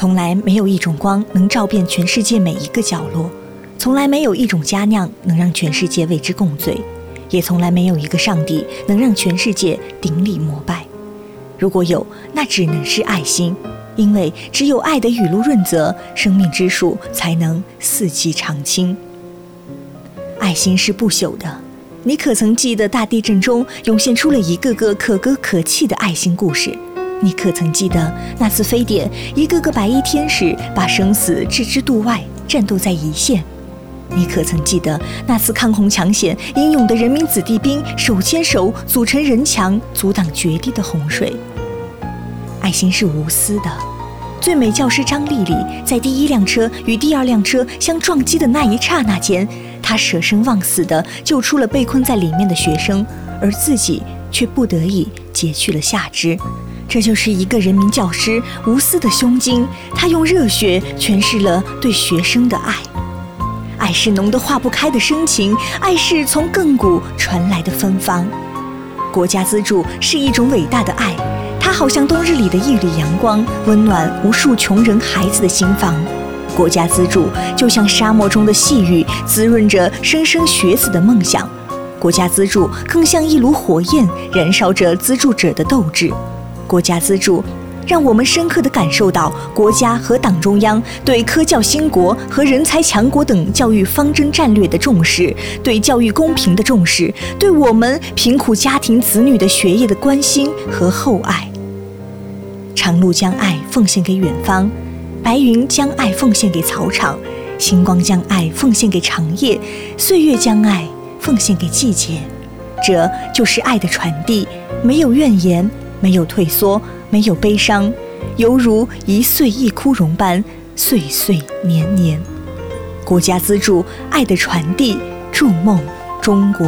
从来没有一种光能照遍全世界每一个角落，从来没有一种佳酿能让全世界为之共醉，也从来没有一个上帝能让全世界顶礼膜拜。如果有，那只能是爱心，因为只有爱的雨露润泽，生命之树才能四季常青。爱心是不朽的。你可曾记得大地震中涌现出了一个个可歌可泣的爱心故事？你可曾记得那次非典，一个个白衣天使把生死置之度外，战斗在一线？你可曾记得那次抗洪抢险，英勇的人民子弟兵手牵手组成人墙，阻挡决堤的洪水？爱心是无私的。最美教师张丽丽在第一辆车与第二辆车相撞击的那一刹那间。她舍生忘死地救出了被困在里面的学生，而自己却不得已截去了下肢。这就是一个人民教师无私的胸襟，他用热血诠释了对学生的爱。爱是浓得化不开的深情，爱是从亘古传来的芬芳。国家资助是一种伟大的爱，它好像冬日里的一缕阳光，温暖无数穷人孩子的心房。国家资助就像沙漠中的细雨，滋润着莘莘学子的梦想；国家资助更像一炉火焰，燃烧着资助者的斗志。国家资助让我们深刻地感受到国家和党中央对科教兴国和人才强国等教育方针战略的重视，对教育公平的重视，对我们贫苦家庭子女的学业的关心和厚爱。长路将爱奉献给远方。白云将爱奉献给草场，星光将爱奉献给长夜，岁月将爱奉献给季节。这就是爱的传递，没有怨言，没有退缩，没有悲伤，犹如一岁一枯荣般，岁岁年年。国家资助爱的传递，筑梦中国。